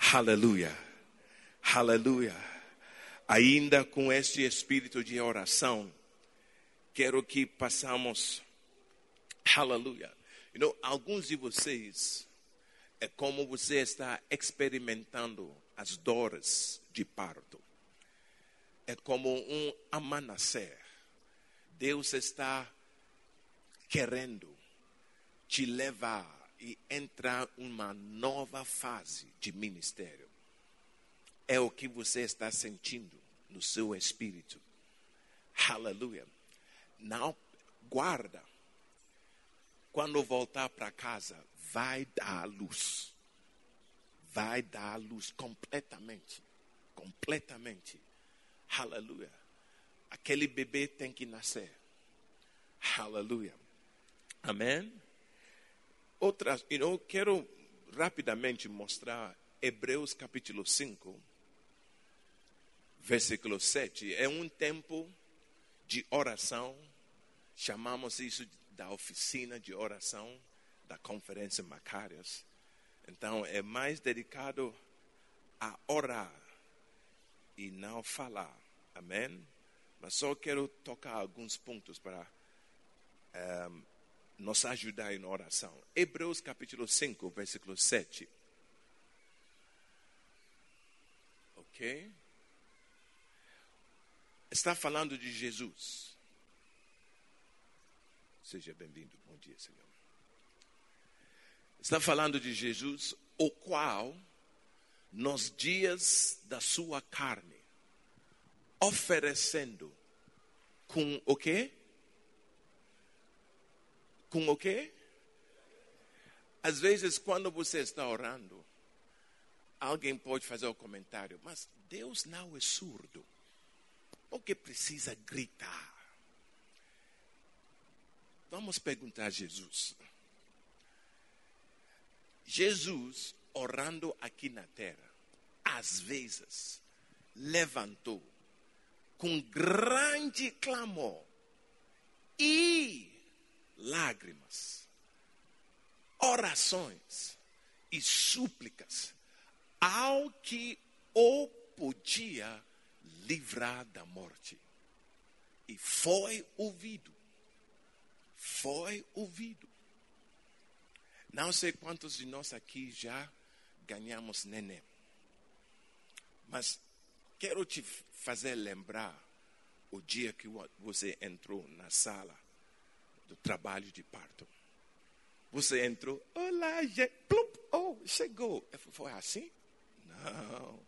Aleluia. Aleluia. Ainda com este espírito de oração, quero que passamos. Aleluia. You know, alguns de vocês é como você está experimentando as dores de parto. É como um amanhecer. Deus está querendo te levar e entrar uma nova fase de ministério. É o que você está sentindo no seu espírito. Aleluia. Não guarda. Quando voltar para casa, vai dar a luz. Vai dar a luz completamente. Completamente. Aleluia. Aquele bebê tem que nascer. Aleluia. Amém? Outras, know, quero rapidamente mostrar Hebreus capítulo 5, versículo 7. É um tempo de oração, chamamos isso da oficina de oração da Conferência Macários. Então, é mais dedicado a orar e não falar. Amém? Mas só quero tocar alguns pontos para um, nos ajudar em oração. Hebreus capítulo 5, versículo 7. Ok? Está falando de Jesus. Seja bem-vindo. Bom dia, Senhor. Está falando de Jesus, o qual, nos dias da sua carne, oferecendo com o quê? Com o quê? Às vezes, quando você está orando, alguém pode fazer o um comentário, mas Deus não é surdo. Por que precisa gritar? Vamos perguntar a Jesus. Jesus, orando aqui na terra, às vezes, levantou com grande clamor e lágrimas, orações e súplicas ao que o podia livrar da morte. E foi ouvido. Foi ouvido. Não sei quantos de nós aqui já ganhamos neném. Mas quero te fazer lembrar o dia que você entrou na sala do trabalho de parto. Você entrou, olá, gente, plup, oh, chegou. Foi assim? Não,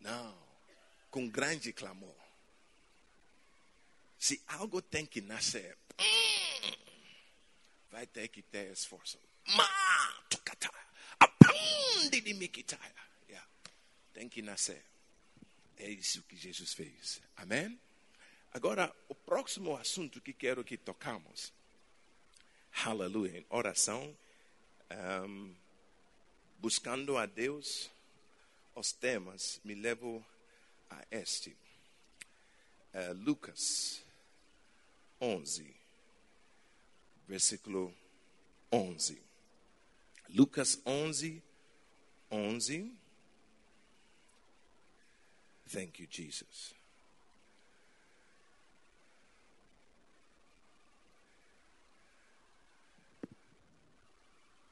não, com grande clamor. Se algo tem que nascer, vai ter que ter esforço. Tem que nascer. É isso que Jesus fez. Amém? Agora, o próximo assunto que quero que tocamos, aleluia, oração, um, buscando a Deus, os temas me levam a este. Uh, Lucas 11, versículo 11. Lucas 11, 11. Thank you, Jesus.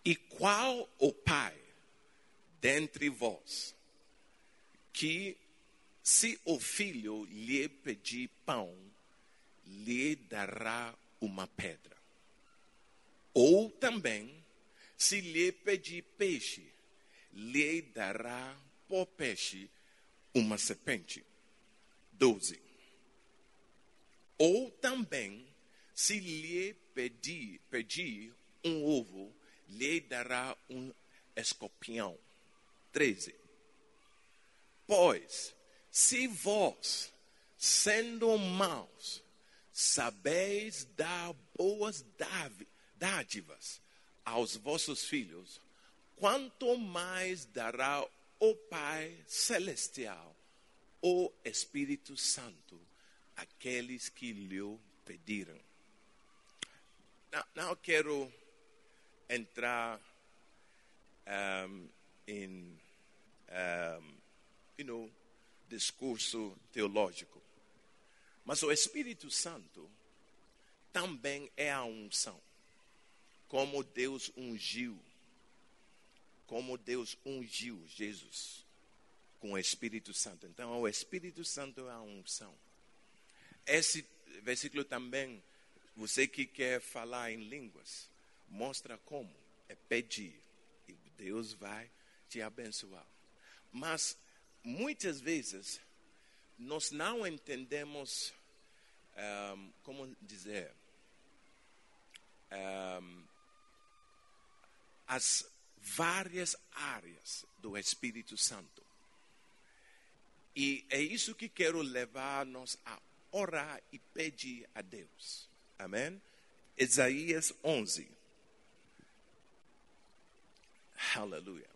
E qual o pai dentre vós que, se o filho lhe pedir pão, lhe dará uma pedra? Ou também, se lhe pedir peixe, lhe dará por peixe uma serpente? 12. Ou também, se lhe pedir, pedir um ovo, lhe dará um escorpião. 13. Pois, se vós, sendo maus, sabeis dar boas dádivas aos vossos filhos, quanto mais dará o Pai Celestial, o Espírito Santo, àqueles que lhe pediram. Não, não quero entrar um, em um, you know, discurso teológico. Mas o Espírito Santo também é a unção. Como Deus ungiu, como Deus ungiu Jesus com o Espírito Santo. Então, o Espírito Santo é a unção. Esse versículo também, você que quer falar em línguas, mostra como é pedir e Deus vai te abençoar. Mas muitas vezes nós não entendemos um, como dizer um, as várias áreas do Espírito Santo. E é isso que quero levar-nos a orar e pedir a Deus. Amém? Isaías 11. Aleluia.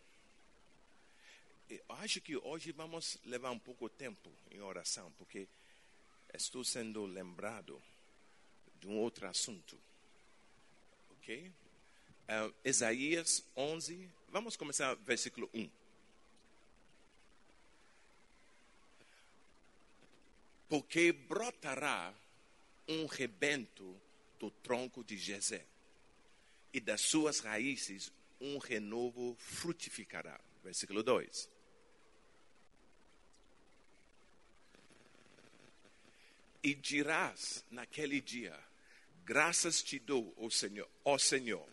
Acho que hoje vamos levar um pouco de tempo em oração, porque estou sendo lembrado de um outro assunto. Ok? Uh, Isaías 11, vamos começar versículo 1. Porque brotará um rebento do tronco de Jezé, e das suas raízes um renovo frutificará. Versículo 2. E dirás naquele dia: Graças te dou, ó Senhor, ó Senhor.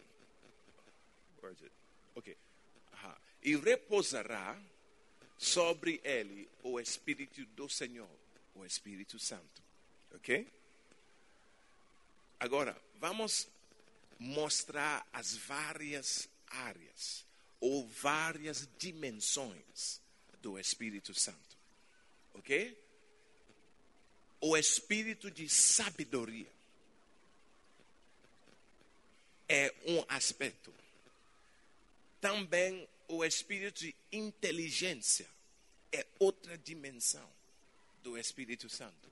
Aha. E repousará sobre ele o Espírito do Senhor, o Espírito Santo. Ok? Agora, vamos mostrar as várias áreas ou várias dimensões do Espírito Santo. Ok? O espírito de sabedoria é um aspecto. Também o espírito de inteligência é outra dimensão do Espírito Santo.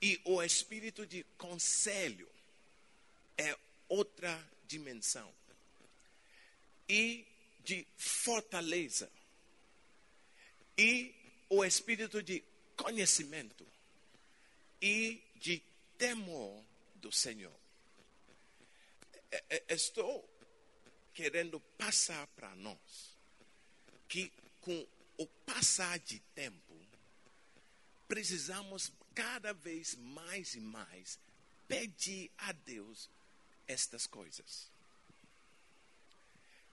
E o espírito de conselho é outra dimensão. E de fortaleza. E o espírito de conhecimento e de temor do Senhor. Estou querendo passar para nós que com o passar de tempo precisamos cada vez mais e mais pedir a Deus estas coisas.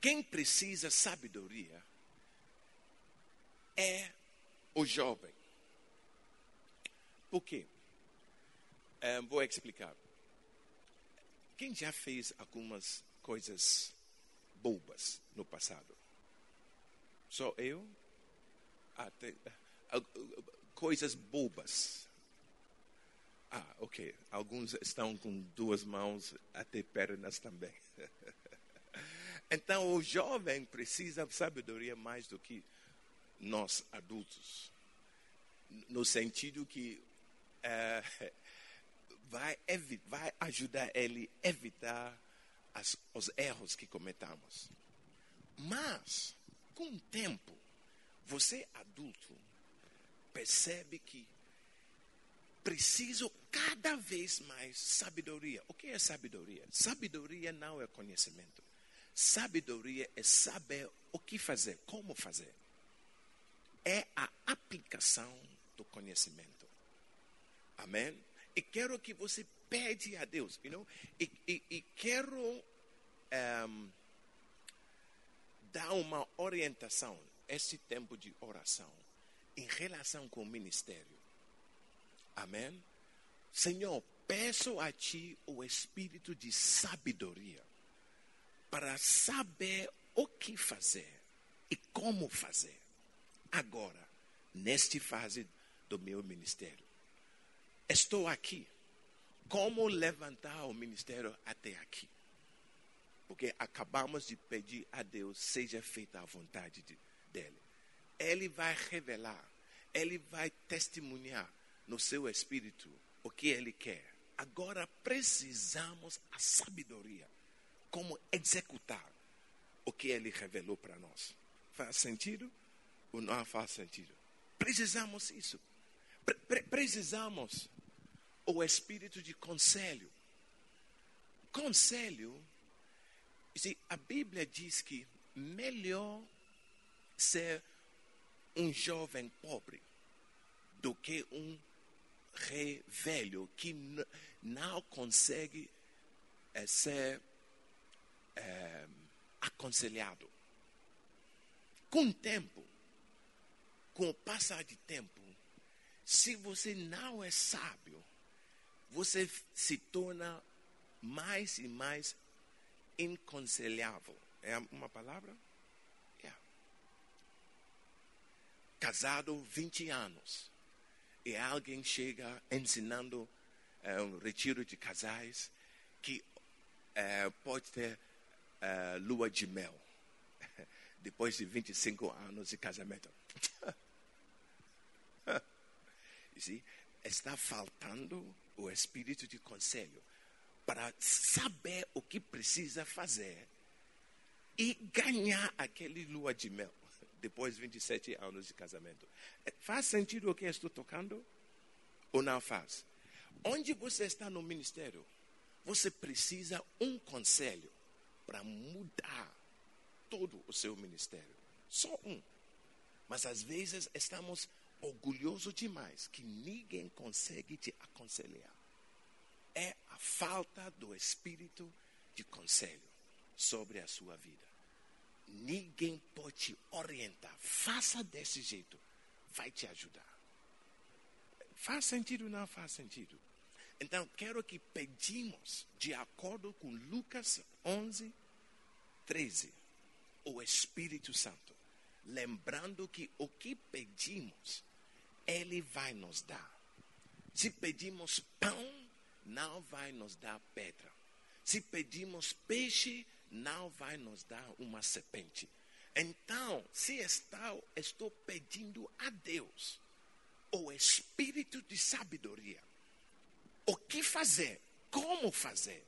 Quem precisa sabedoria é o jovem. Por quê? É, vou explicar. Quem já fez algumas coisas bobas no passado? Só eu? Até, coisas bobas. Ah, ok. Alguns estão com duas mãos, até pernas também. então, o jovem precisa de sabedoria mais do que nós adultos. No sentido que é, vai, vai ajudar ele a evitar as, os erros que cometamos. Mas, com o tempo, você adulto percebe que preciso cada vez mais sabedoria. O que é sabedoria? Sabedoria não é conhecimento. Sabedoria é saber o que fazer, como fazer. É a aplicação do conhecimento. Amém? E quero que você pede a Deus, you know? e, e, e quero um, dar uma orientação, esse tempo de oração, em relação com o ministério. Amém? Senhor, peço a Ti o espírito de sabedoria para saber o que fazer e como fazer agora, nesta fase do meu ministério estou aqui. Como levantar o ministério até aqui? Porque acabamos de pedir a Deus, seja feita a vontade de, dele. Ele vai revelar, ele vai testemunhar no seu espírito o que ele quer. Agora precisamos a sabedoria, como executar o que ele revelou para nós. Faz sentido? ou não faz sentido? Precisamos isso. Pre pre precisamos o espírito de conselho. Conselho, se a Bíblia diz que melhor ser um jovem pobre do que um rei velho que não consegue é, ser é, aconselhado. Com o tempo, com o passar de tempo, se você não é sábio, você se torna mais e mais inconselhável. É uma palavra? Yeah. Casado 20 anos. E alguém chega ensinando é, um retiro de casais que é, pode ter é, lua de mel depois de 25 anos de casamento. está faltando o espírito de conselho para saber o que precisa fazer e ganhar aquele lua de mel depois de 27 anos de casamento. É, faz sentido o que estou tocando? Ou não faz? Onde você está no ministério, você precisa um conselho para mudar todo o seu ministério. Só um. Mas às vezes estamos orgulhosos demais que ninguém consegue te aconselhar. É a falta do espírito de conselho sobre a sua vida. Ninguém pode te orientar. Faça desse jeito. Vai te ajudar. Faz sentido ou não faz sentido? Então, quero que pedimos, de acordo com Lucas 11, 13, o Espírito Santo. Lembrando que o que pedimos, Ele vai nos dar. Se pedimos pão, não vai nos dar pedra. Se pedimos peixe, não vai nos dar uma serpente. Então, se está, estou pedindo a Deus o espírito de sabedoria, o que fazer, como fazer,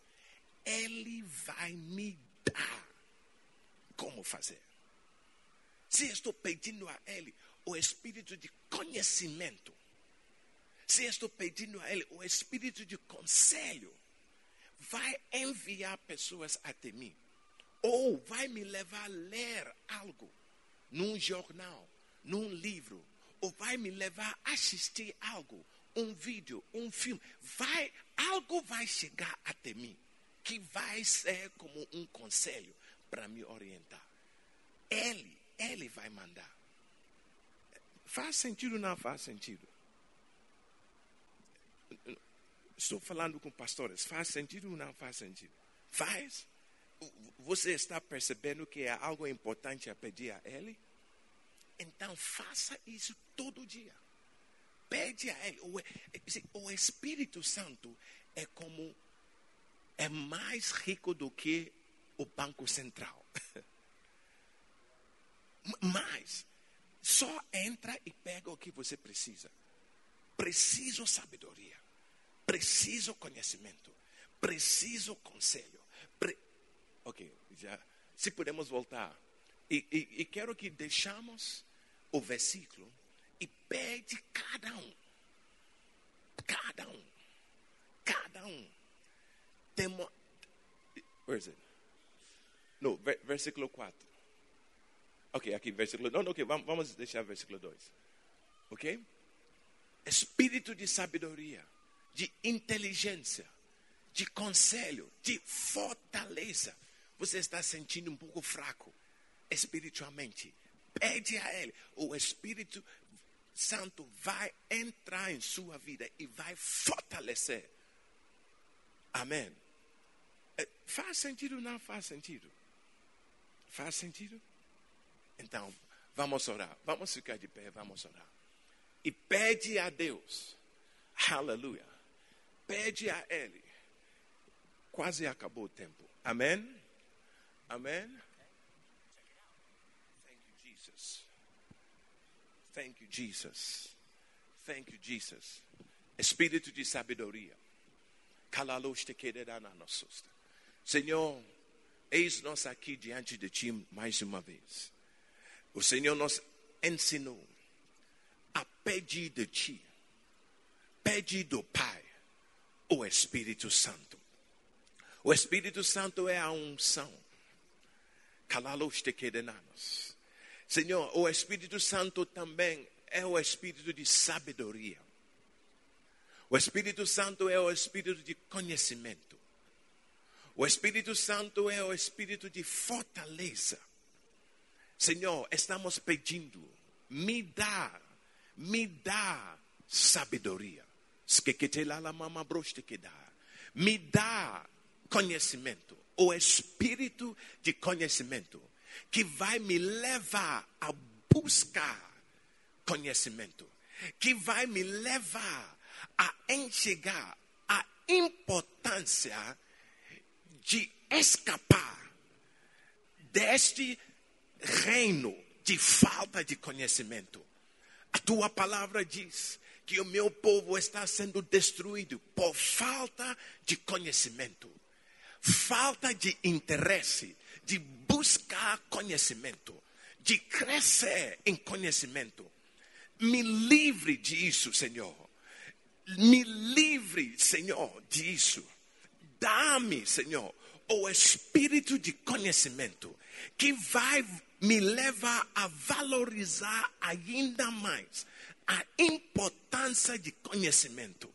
Ele vai me dar como fazer. Se estou pedindo a Ele o espírito de conhecimento, se estou pedindo a Ele o espírito de conselho, vai enviar pessoas até mim, ou vai me levar a ler algo num jornal, num livro, ou vai me levar a assistir algo, um vídeo, um filme. Vai, algo vai chegar até mim que vai ser como um conselho para me orientar. Ele, ele vai mandar. Faz sentido ou não faz sentido? Estou falando com pastores. Faz sentido ou não faz sentido? Faz. Você está percebendo que é algo importante a pedir a Ele? Então faça isso todo dia. Pede a Ele. O Espírito Santo é como é mais rico do que o Banco Central. Mas só entra e pega o que você precisa. Preciso sabedoria. Preciso conhecimento. Preciso conselho. Pre... Ok, já. Se podemos voltar. E, e, e quero que deixamos o versículo e pede cada um. Cada um. Cada um. Temo... Where is it? No, versículo 4. Ok, aqui, versículo. Não, não, ok, vamos deixar versículo 2. Ok? Espírito de sabedoria, de inteligência, de conselho, de fortaleza. Você está sentindo um pouco fraco espiritualmente. Pede a Ele. O Espírito Santo vai entrar em sua vida e vai fortalecer. Amém. É, faz sentido ou não faz sentido? Faz sentido? Então, vamos orar. Vamos ficar de pé, vamos orar. E pede a Deus. Aleluia. Pede a Ele. Quase acabou o tempo. Amém? Amém? Thank you, Jesus. Thank you, Jesus. Thank you, Jesus. Espírito de sabedoria. Senhor, eis nós aqui diante de Ti mais uma vez. O Senhor nos ensinou a pedir de ti, pedir do Pai, o Espírito Santo. O Espírito Santo é a unção. Calalos te quedenanos. Senhor, o Espírito Santo também é o Espírito de sabedoria. O Espírito Santo é o Espírito de conhecimento. O Espírito Santo é o Espírito de fortaleza. Senhor, estamos pedindo, me dá, me dá sabedoria. Me dá conhecimento, o espírito de conhecimento, que vai me levar a buscar conhecimento, que vai me levar a enxergar a importância de escapar deste reino de falta de conhecimento. A tua palavra diz que o meu povo está sendo destruído por falta de conhecimento, falta de interesse, de buscar conhecimento, de crescer em conhecimento. Me livre disso, Senhor. Me livre, Senhor, disso. Dá-me, Senhor, o espírito de conhecimento que vai me levar a valorizar ainda mais a importância de conhecimento.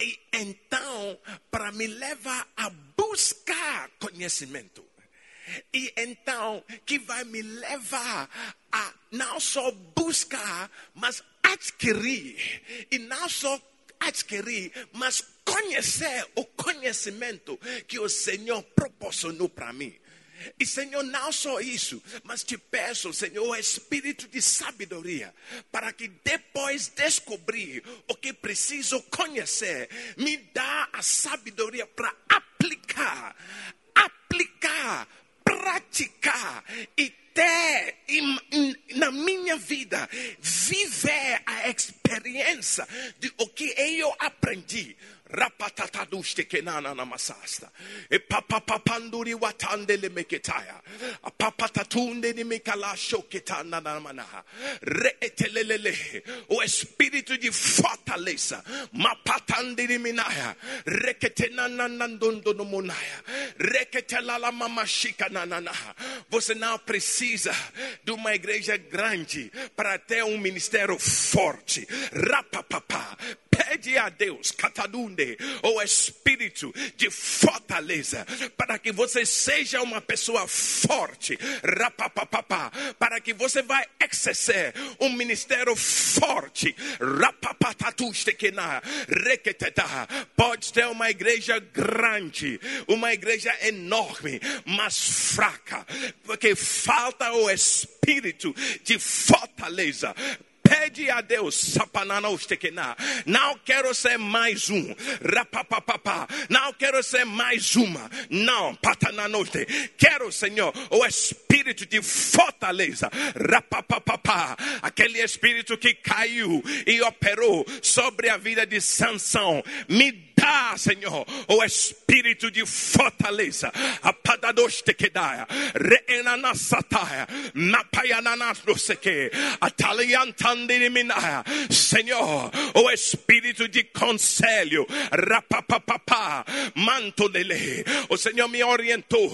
E então, para me levar a buscar conhecimento. E então, que vai me levar a não só buscar, mas adquirir. E não só adquirir, mas conhecer o conhecimento que o Senhor proporcionou para mim. E Senhor, não só isso, mas te peço, Senhor, o espírito de sabedoria, para que depois descobrir o que preciso conhecer, me dá a sabedoria para aplicar, aplicar, praticar e ter na minha vida viver a experiência de o que eu aprendi rapatataduste kenana namasasta e papapapanduri meketaya. Papatatunde ni reetelelele. O espírito de fortaleza. Mapatande ni minaya. Reketenana nandondo monaya você não precisa de uma igreja grande para ter um ministério forte. Rapapapá pede a Deus, catadunde, o espírito de fortaleza, para que você seja uma pessoa forte, para que você vai exercer um ministério forte, rapapatatustequena. Pode ter uma igreja grande, uma igreja enorme, mas fraca, porque falta o espírito de fortaleza Pede a Deus, não quero ser mais um, rapapapá, não quero ser mais uma, não, patananote, quero, Senhor, o espírito de fortaleza, rapapapá, aquele espírito que caiu e operou sobre a vida de Sansão, me dá, Senhor, o espírito de fortaleza. Apadadoste que dá, reenana Senhor, o espírito de conselho, rapapapapá, manto dele. O Senhor me orientou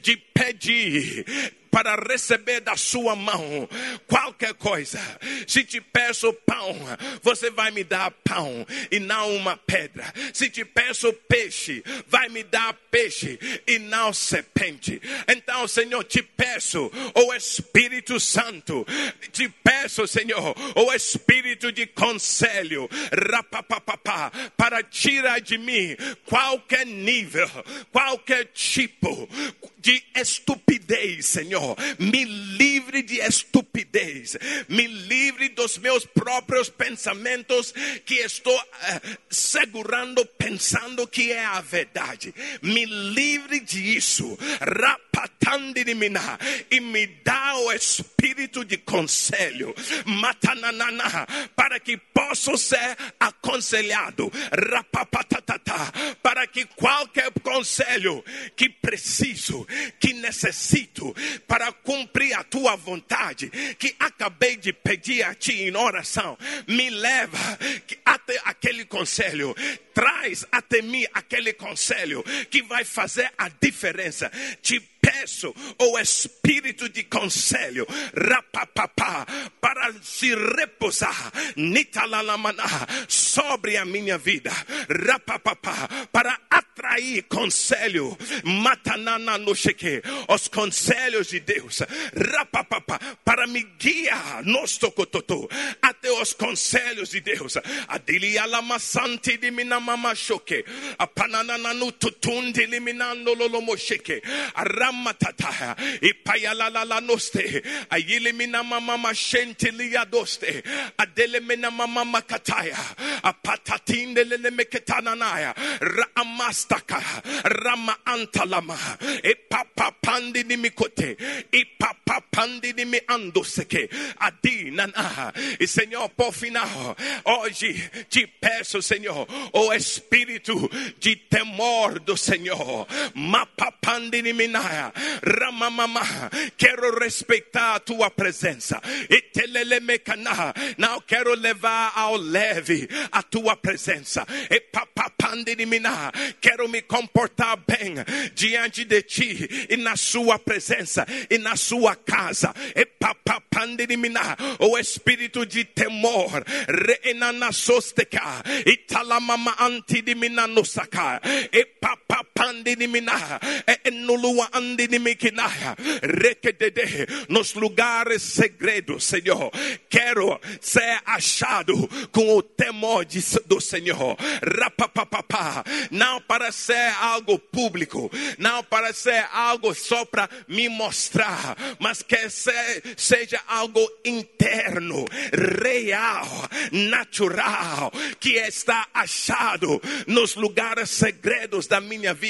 de pedir para receber da sua mão qualquer coisa. Se te peço pão, você vai me dar pão e não uma pedra. Se te peço peixe, vai me dar peixe e não serpente. Então, Senhor, te peço o Espírito Santo, te peço, Senhor, o Espírito de conselho, para tirar de mim qualquer nível, qualquer tipo de estupidez, Senhor. Me livre de estupidez. Me livre dos meus próprios pensamentos que estou uh, segurando, pensando que é a verdade. Me livre disso. Minar. E me dá o Espírito de conselho, matananana, para que possa ser aconselhado, para que qualquer conselho que preciso, que necessito para cumprir a tua vontade, que acabei de pedir a ti em oração, me leva até aquele conselho, traz até mim aquele conselho que vai fazer a diferença. Te peço o espírito de conselho, rapapapá, para se repousar, nitalalamaná, sobre a minha vida, rapapapá, para atrair conselho, matanana no cheque, os conselhos de Deus, rapapapá, para me guiar, nos tocototô, até os conselhos de Deus, adilia lama santi de minamama choque, a pananana no tutundi liminando lolomo cheque, a ramatata, e payalalala noste, a yilimina mama mashente liadoste, a delemina mama makataya, a patatinde lele meketananaya, raamastaka, rama antalama, e papa pandi ni mikote, e papa pandi ni mi andoseke, adi nana, e Senhor, por final, hoje te peço, Senhor, o espírito de temor do Senhor, ramamama, quero respeitar a tua presença, e não quero levar ao leve a tua presença, e quero me comportar bem diante de ti e na sua presença e na sua casa, e o espírito de temor, reenana sosteka, antidimina nosaka. E papa rekedede, nos lugares segredos, Senhor, quero ser achado com o temor de, do Senhor, não para ser algo público, não para ser algo só para me mostrar, mas que se, seja algo interno, real, natural, que está achado nos lugares segredos da minha vida,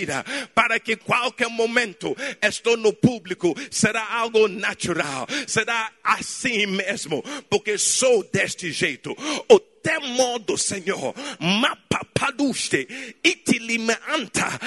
para que qualquer momento estou no público, será algo natural, será assim mesmo, porque sou deste jeito. O temor do Senhor, mapapaduste, itilimeanta,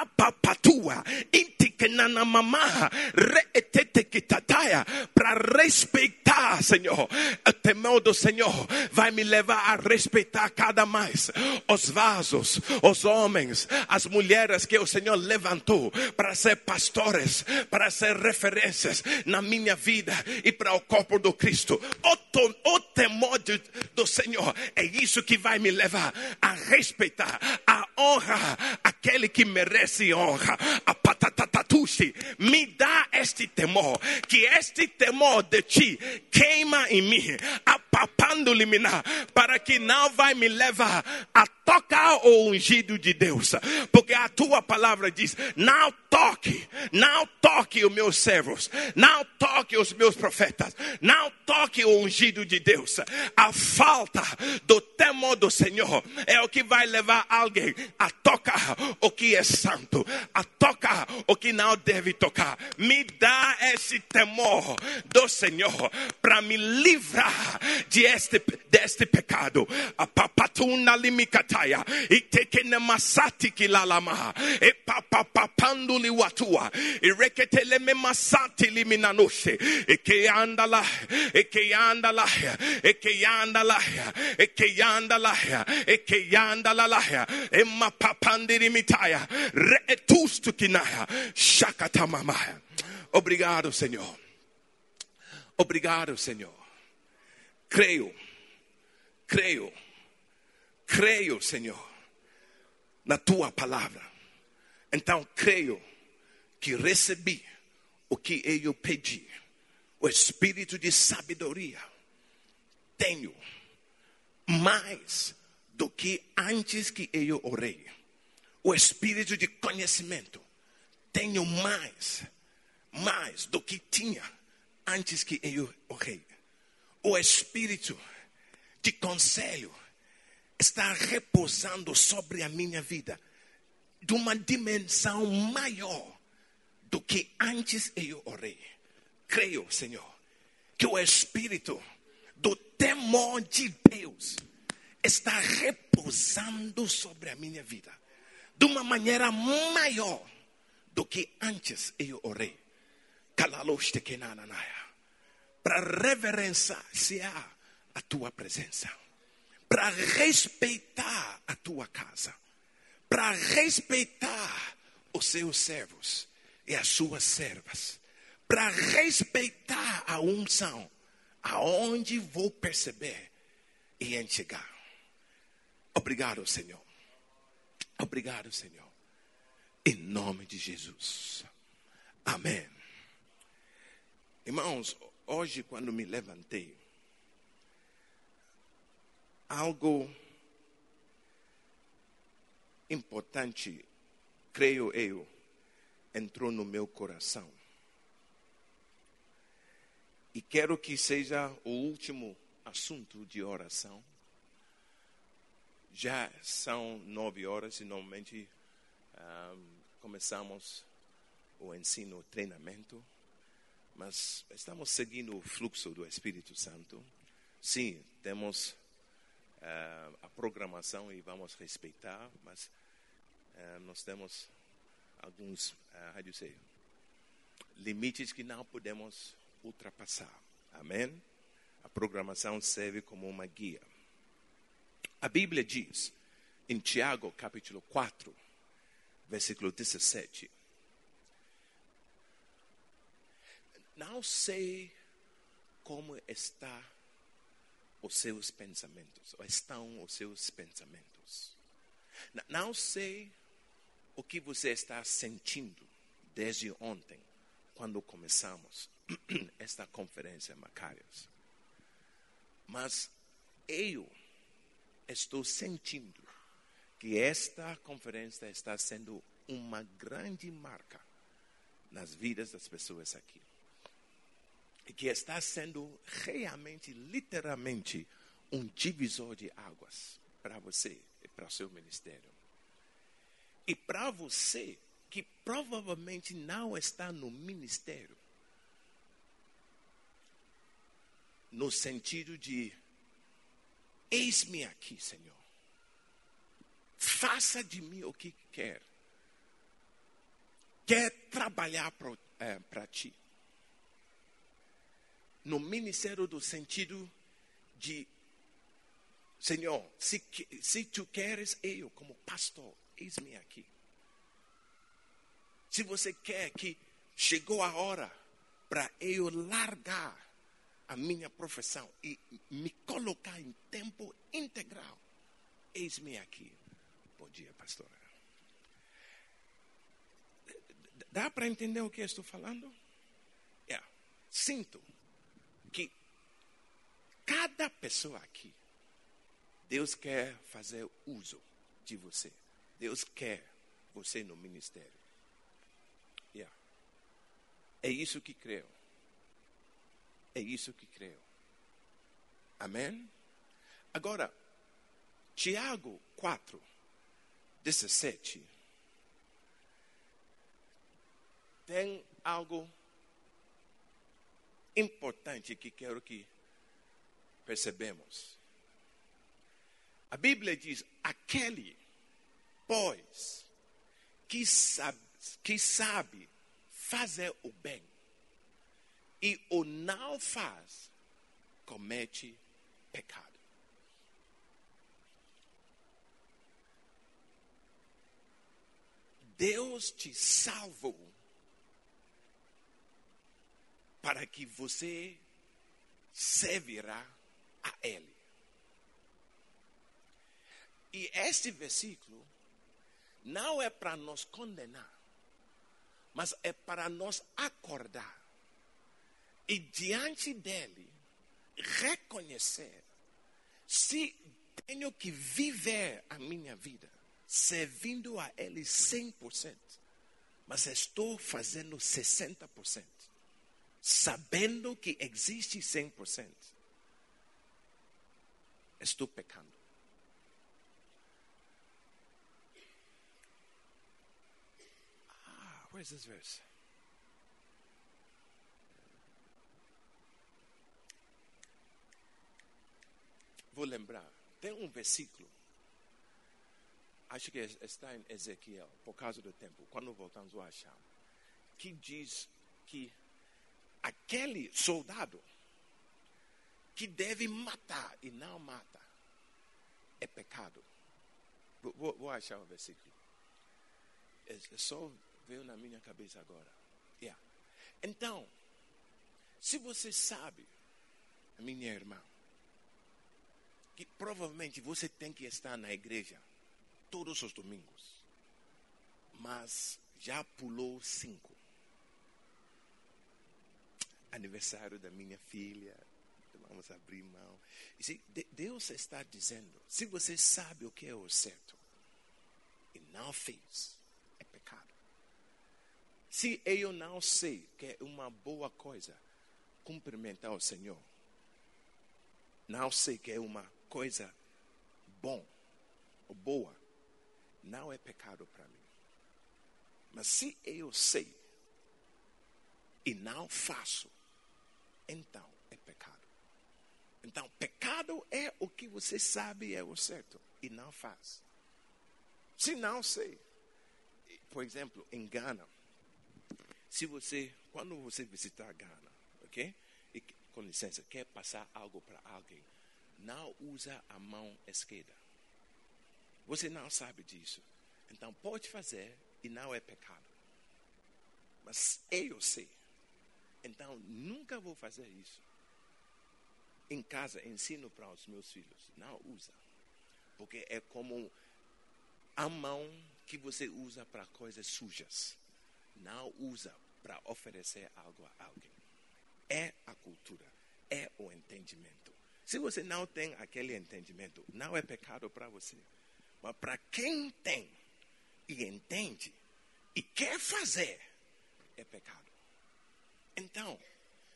apapapatua, intikenana mama, reetetekitataya, para respeitar, Senhor. O temor do Senhor vai me levar a respeitar cada mais os vasos, os homens, as mulheres que o Senhor levantou para ser pastores, para ser referências na minha vida e para o corpo do Cristo. O, to, o temor de, do Senhor é isso que vai me levar a respeitar, a honrar aquele que merece honra. A patatatushi me dá este temor, que este temor de ti queima em mim, apapando-lhe para que não vai me levar a tocar o ungido de Deus, porque a tua palavra diz: não toque, não toque os meus servos, não toque os meus profetas, não toque o ungido de Deus. A falta do temor do Senhor é o que vai levar alguém a tocar o que é santo, a tocar o que não deve tocar. Me dá esse temor do Senhor para me livrar de este, deste pecado. A papatuna limicataya, e tekene masati kilalama, e papapapando liwatua, e reketele me masati liminanoshe, e que anda lá, e que anda lá, e que anda lá, e que anda lá, e que anda lá, e mapapandiri Obrigado, Senhor. Obrigado, Senhor. Creio, creio, creio, Senhor, na tua palavra. Então, creio que recebi o que eu pedi, o espírito de sabedoria. Tenho mais do que antes que eu orei. O espírito de conhecimento. Tenho mais, mais do que tinha antes que eu orei. O espírito de conselho está repousando sobre a minha vida de uma dimensão maior do que antes eu orei. Creio, Senhor, que o Espírito do temor de Deus está repousando sobre a minha vida de uma maneira maior do que antes eu orei. Para reverenciar a tua presença, para respeitar a tua casa, para respeitar os seus servos e as suas servas, para respeitar a unção, aonde vou perceber e enxergar. Obrigado, Senhor. Obrigado, Senhor. Em nome de Jesus. Amém. Irmãos, hoje quando me levantei, algo importante, creio eu, entrou no meu coração. E quero que seja o último assunto de oração. Já são nove horas e normalmente um, começamos o ensino, o treinamento, mas estamos seguindo o fluxo do Espírito Santo. Sim, temos uh, a programação e vamos respeitar, mas uh, nós temos alguns, uh, say, limites que não podemos ultrapassar. Amém? A programação serve como uma guia. A Bíblia diz, em Tiago, capítulo 4, versículo 17: Não sei como está os seus pensamentos, ou estão os seus pensamentos. Não sei o que você está sentindo desde ontem, quando começamos esta conferência Macários. Mas eu estou sentindo que esta conferência está sendo uma grande marca nas vidas das pessoas aqui. E que está sendo realmente, literalmente, um divisor de águas para você e para o seu ministério. E para você que provavelmente não está no ministério, no sentido de: eis-me aqui, Senhor. Faça de mim o que quer. Quer trabalhar para é, ti. No ministério do sentido de Senhor, se, se tu queres eu como pastor, eis-me aqui. Se você quer que chegou a hora para eu largar a minha profissão e me colocar em tempo integral. Eis-me aqui. Bom dia, pastora. Dá para entender o que eu estou falando? Yeah. Sinto que cada pessoa aqui, Deus quer fazer uso de você. Deus quer você no ministério. Yeah. É isso que creio. É isso que creio. Amém? Agora, Tiago 4, 17. Tem algo importante que quero que percebemos. A Bíblia diz: aquele, pois, que sabe, que sabe fazer o bem e o não faz, comete pecado. Deus te salvou para que você servirá a Ele. E este versículo não é para nos condenar, mas é para nos acordar e diante dele reconhecer se tenho que viver a minha vida servindo a ele 100%, mas estou fazendo 60%, sabendo que existe 100%. Estou pecando. Ah, where's this verse? Vou lembrar. Tem um versículo. Acho que está em Ezequiel, por causa do tempo. Quando voltamos, vou achar. Que diz que aquele soldado que deve matar e não mata é pecado. Vou, vou achar o versículo. É, é só veio na minha cabeça agora. Yeah. Então, se você sabe, minha irmã, que provavelmente você tem que estar na igreja todos os domingos, mas já pulou cinco. Aniversário da minha filha, vamos abrir mão. Deus está dizendo: se você sabe o que é o certo e não fez, é pecado. Se eu não sei que é uma boa coisa cumprimentar o Senhor, não sei que é uma coisa bom ou boa, não é pecado para mim. Mas se eu sei e não faço, então é pecado. Então, pecado é o que você sabe é o certo e não faz. Se não sei, por exemplo, em Gana, se você, quando você visitar Gana, ok? E, com licença, quer passar algo para alguém, não usa a mão esquerda. Você não sabe disso. Então pode fazer e não é pecado. Mas eu sei. Então nunca vou fazer isso. Em casa ensino para os meus filhos, não usa. Porque é como a mão que você usa para coisas sujas não usa para oferecer algo a alguém. É a cultura, é o entendimento. Se você não tem aquele entendimento, não é pecado para você. Mas para quem tem e entende e quer fazer, é pecado. Então,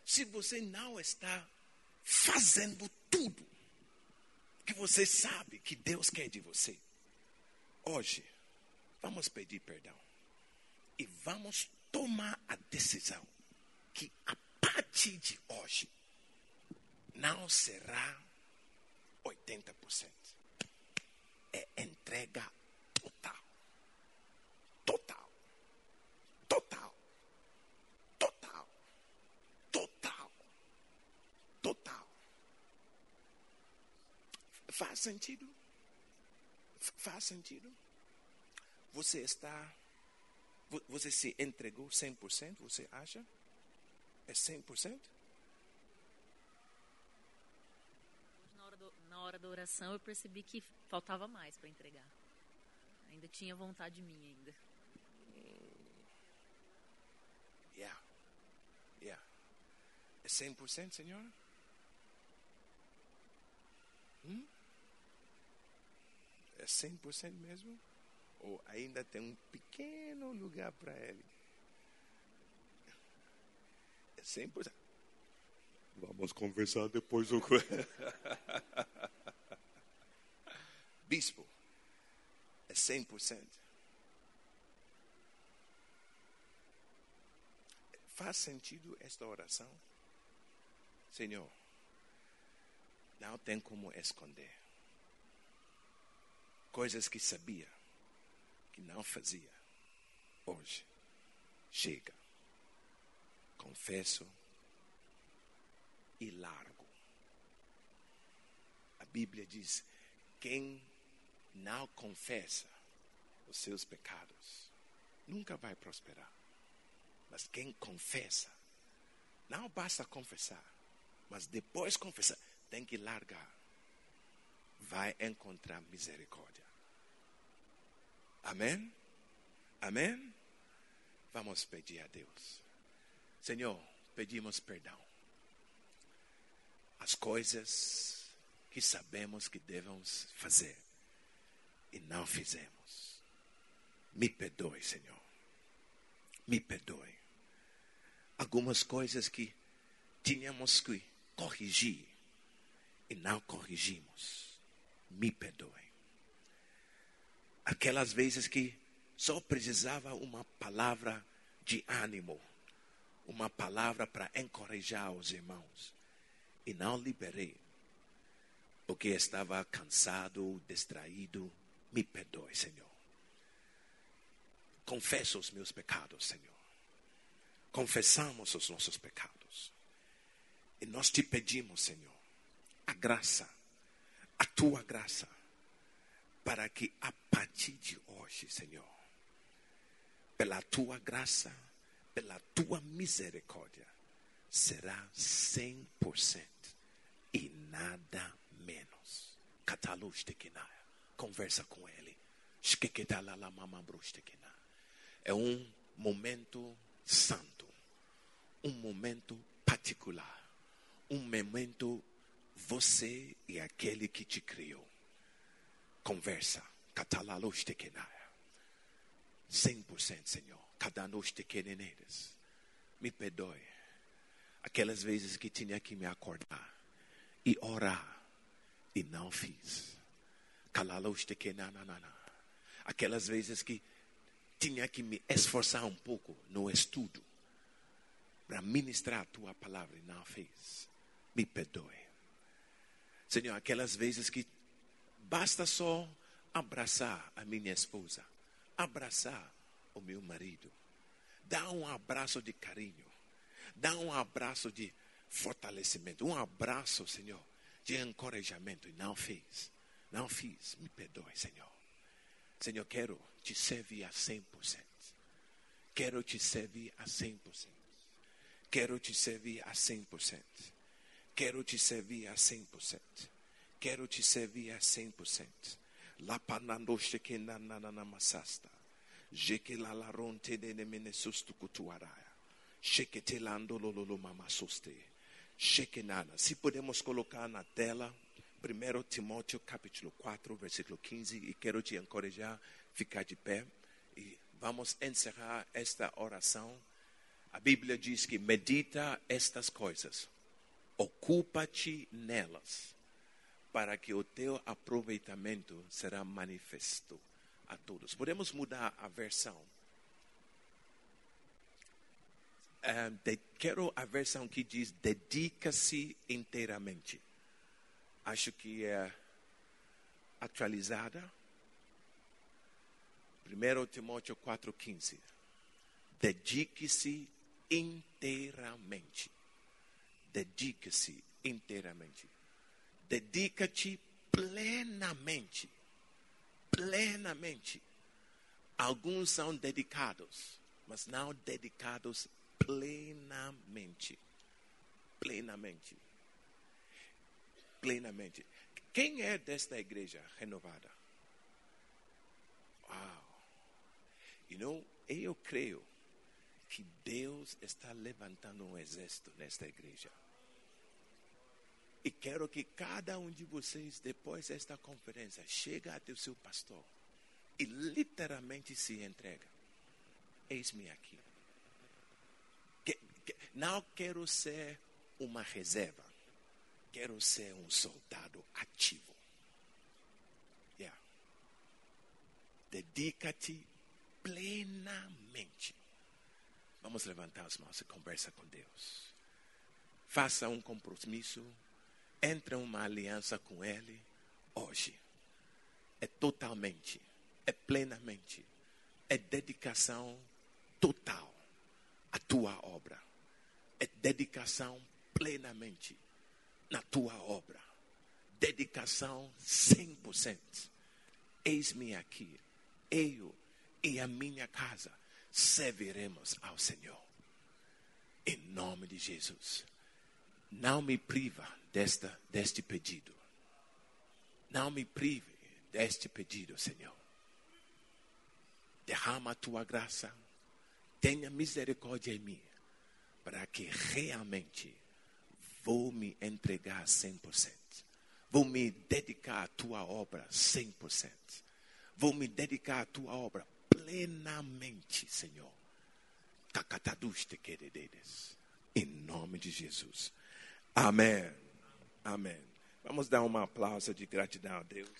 se você não está fazendo tudo que você sabe que Deus quer de você, hoje, vamos pedir perdão e vamos tomar a decisão que a partir de hoje não será 80%. É entrega total. Total. Total. Total. Total. Total. Faz sentido? Faz sentido? Você está você se entregou 100%? Você acha? É 100%? Na hora, da oração eu percebi que faltava mais para entregar. Ainda tinha vontade minha ainda. Yeah. Yeah. É 100%, senhora? Hum? É 100% mesmo? ou ainda tem um pequeno lugar para ele. É 100%. Vamos conversar depois do. Bispo, é 100%. Faz sentido esta oração? Senhor, não tem como esconder coisas que sabia que não fazia. Hoje, chega. Confesso e largo. A Bíblia diz: quem não confessa os seus pecados nunca vai prosperar. Mas quem confessa, não basta confessar, mas depois confessar, tem que largar. Vai encontrar misericórdia. Amém? Amém? Vamos pedir a Deus. Senhor, pedimos perdão. As coisas que sabemos que devemos fazer e não fizemos. Me perdoe, Senhor. Me perdoe. Algumas coisas que tínhamos que corrigir e não corrigimos. Me perdoe aquelas vezes que só precisava uma palavra de ânimo, uma palavra para encorajar os irmãos, e não liberei. porque estava cansado, distraído. Me perdoe, Senhor. Confesso os meus pecados, Senhor. Confessamos os nossos pecados. E nós te pedimos, Senhor, a graça, a tua graça, para que a partir de hoje, Senhor, pela tua graça, pela tua misericórdia, será 100% e nada menos. Conversa com ele. É um momento santo, um momento particular, um momento você e aquele que te criou. Conversa. Catalalostekinaia. 100%, Senhor. Cadanostekeneneres. Me perdoe. Aquelas vezes que tinha que me acordar e orar e não fiz. Aquelas vezes que tinha que me esforçar um pouco no estudo para ministrar a tua palavra e não fez. Me perdoe. Senhor, aquelas vezes que basta só abraçar a minha esposa, abraçar o meu marido, dar um abraço de carinho, dar um abraço de fortalecimento, um abraço, Senhor, de encorajamento e não fez. Não fiz. Me perdoe, Senhor. Senhor, quero te servir a 100%. Quero te servir a 100%. Quero te servir a 100%. Quero te servir a 100%. Quero te servir a 100%. La panando shekena nanana masasta. Jeke la ronte de ne mene Se podemos colocar na tela, 1 Timóteo capítulo 4, versículo 15, e quero te encorajar a ficar de pé. E vamos encerrar esta oração. A Bíblia diz que medita estas coisas, ocupa-te nelas, para que o teu aproveitamento será manifesto a todos. Podemos mudar a versão um, de, quero a versão que diz dedica-se inteiramente. Acho que é atualizada. 1 Timóteo 4,15. Dedique-se inteiramente. Dedique-se inteiramente. Dedica-te plenamente. Plenamente. Alguns são dedicados, mas não dedicados plenamente. Plenamente. Plenamente. Quem é desta igreja renovada? Uau! You know, eu creio que Deus está levantando um exército nesta igreja. E quero que cada um de vocês, depois desta conferência, chegue até o seu pastor e literalmente se entrega. Eis-me aqui. Não quero ser uma reserva. Quero ser um soldado ativo. Yeah. Dedica-te plenamente. Vamos levantar as mãos e conversa com Deus. Faça um compromisso. Entre uma aliança com Ele hoje. É totalmente, é plenamente, é dedicação total à tua obra é dedicação plenamente na tua obra. Dedicação 100%. Eis-me aqui, eu e a minha casa serviremos ao Senhor. Em nome de Jesus. Não me priva desta, deste pedido. Não me prive deste pedido, Senhor. Derrama a tua graça. Tenha misericórdia em mim para que realmente vou me entregar 100%. Vou me dedicar à tua obra 100%. Vou me dedicar à tua obra plenamente, Senhor. Querededes. Em nome de Jesus. Amém. Amém. Vamos dar uma aplauso de gratidão a Deus.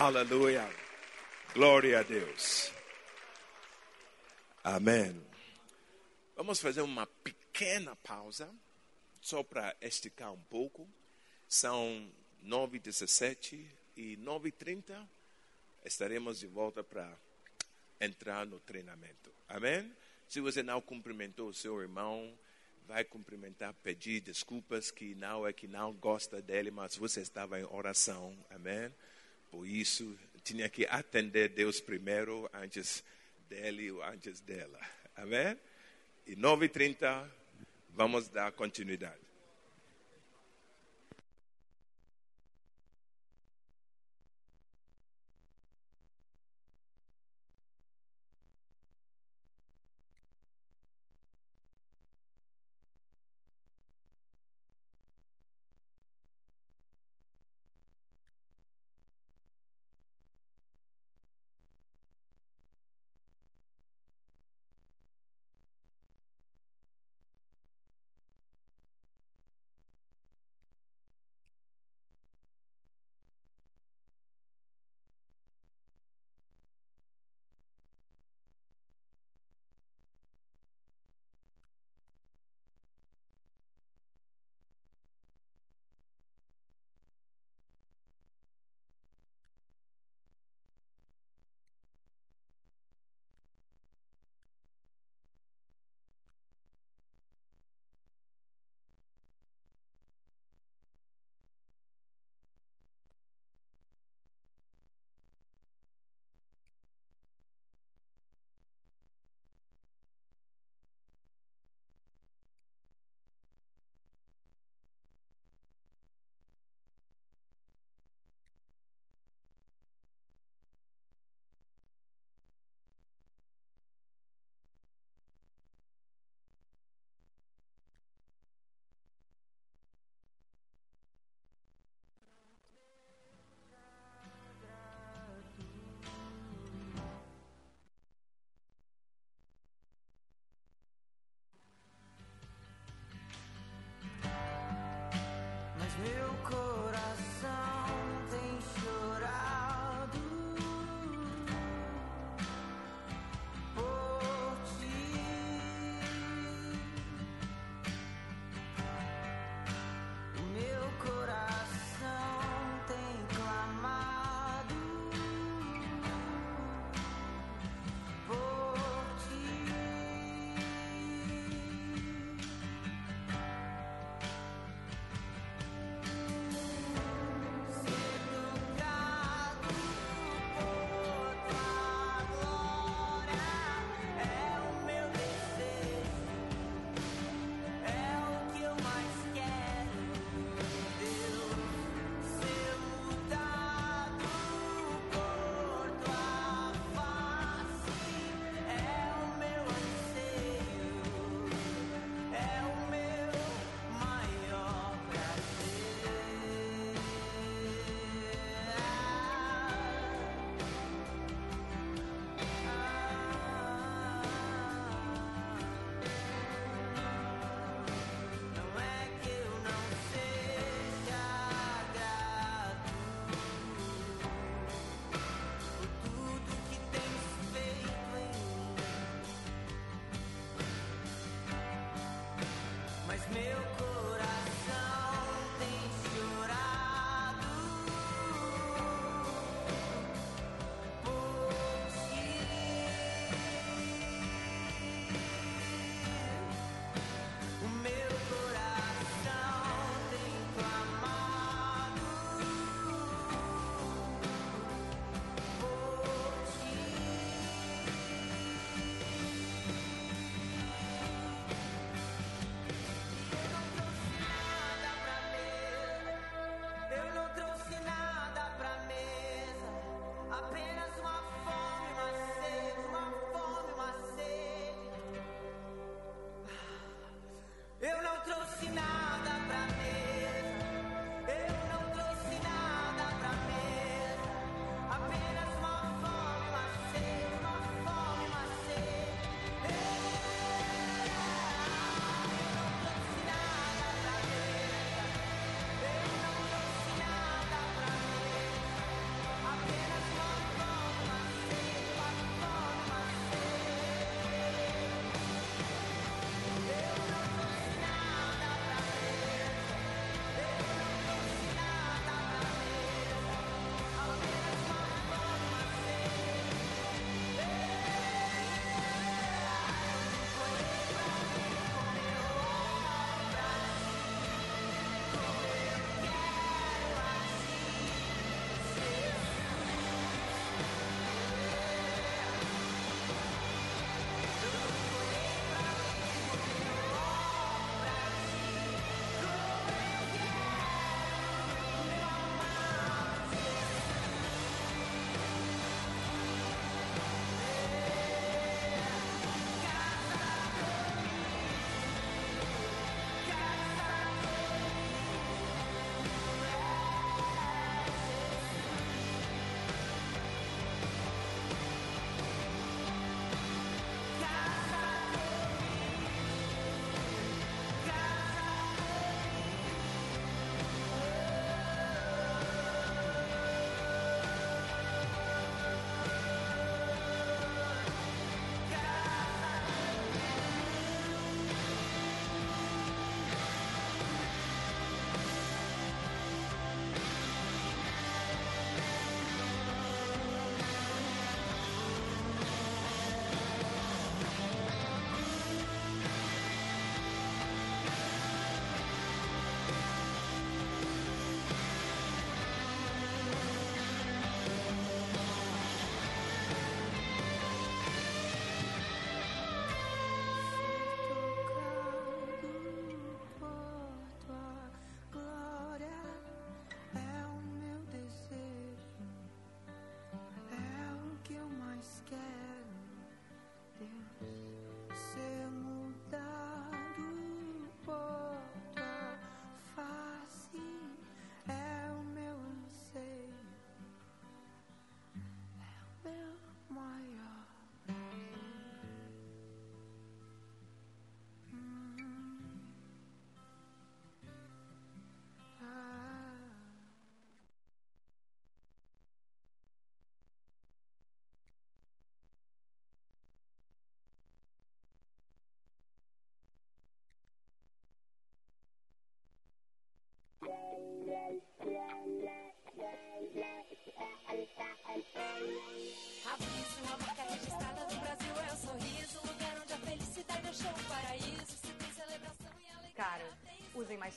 Aleluia. Glória a Deus. Amém. Vamos fazer uma pequena pausa, só para esticar um pouco. São 9h17 e 9h30 estaremos de volta para entrar no treinamento. Amém? Se você não cumprimentou o seu irmão, vai cumprimentar, pedir desculpas que não é que não gosta dele, mas você estava em oração. Amém? Por isso, tinha que atender Deus primeiro, antes dele ou antes dela. Amém? E 9h30, vamos dar continuidade.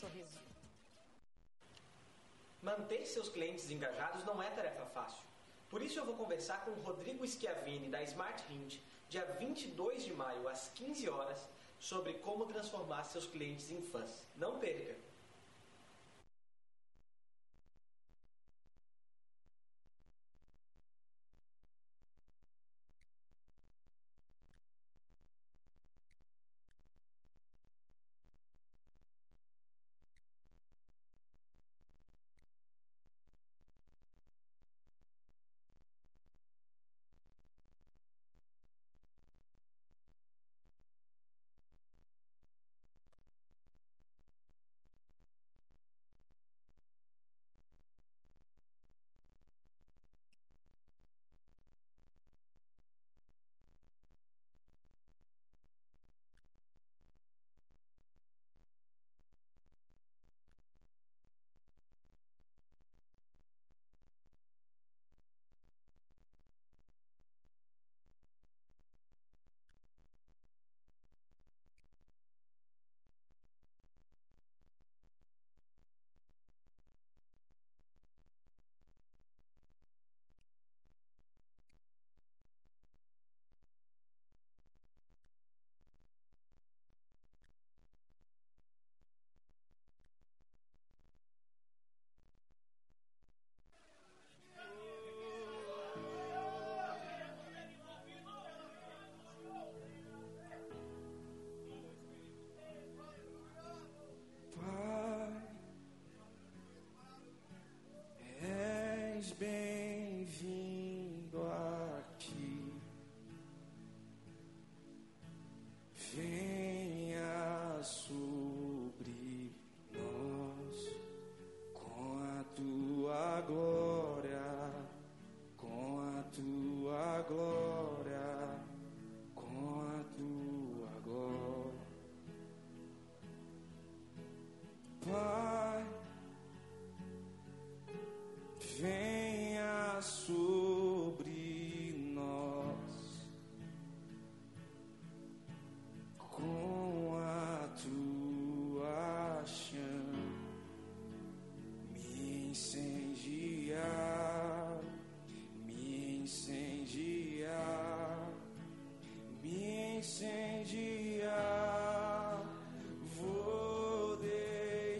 Sorriso. Manter seus clientes engajados não é tarefa fácil. Por isso eu vou conversar com o Rodrigo Schiavini da Smart Hint, dia 22 de maio, às 15 horas, sobre como transformar seus clientes em fãs. Não perca!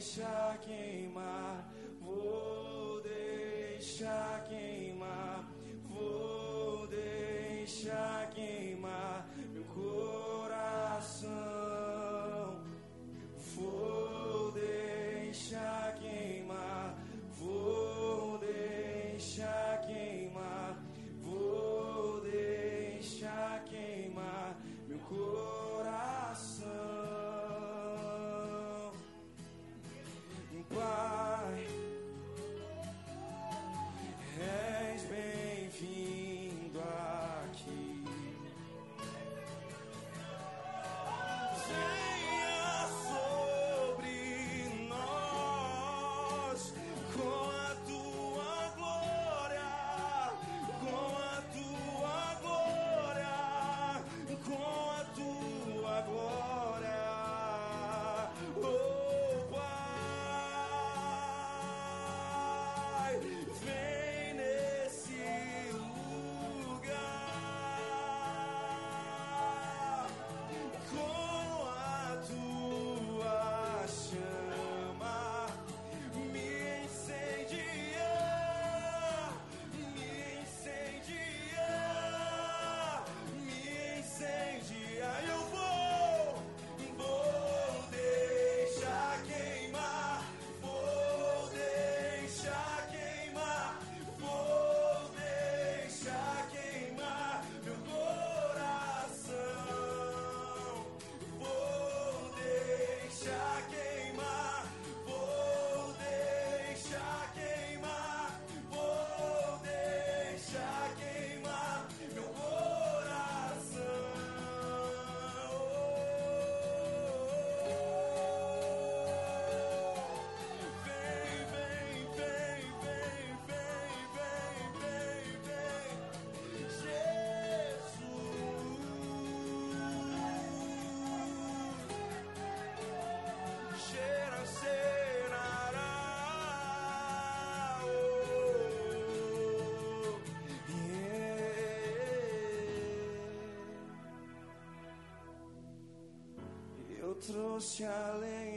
deixar quem Charlie.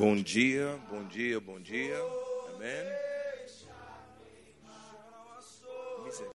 Bom dia, bom dia, bom dia. Amém.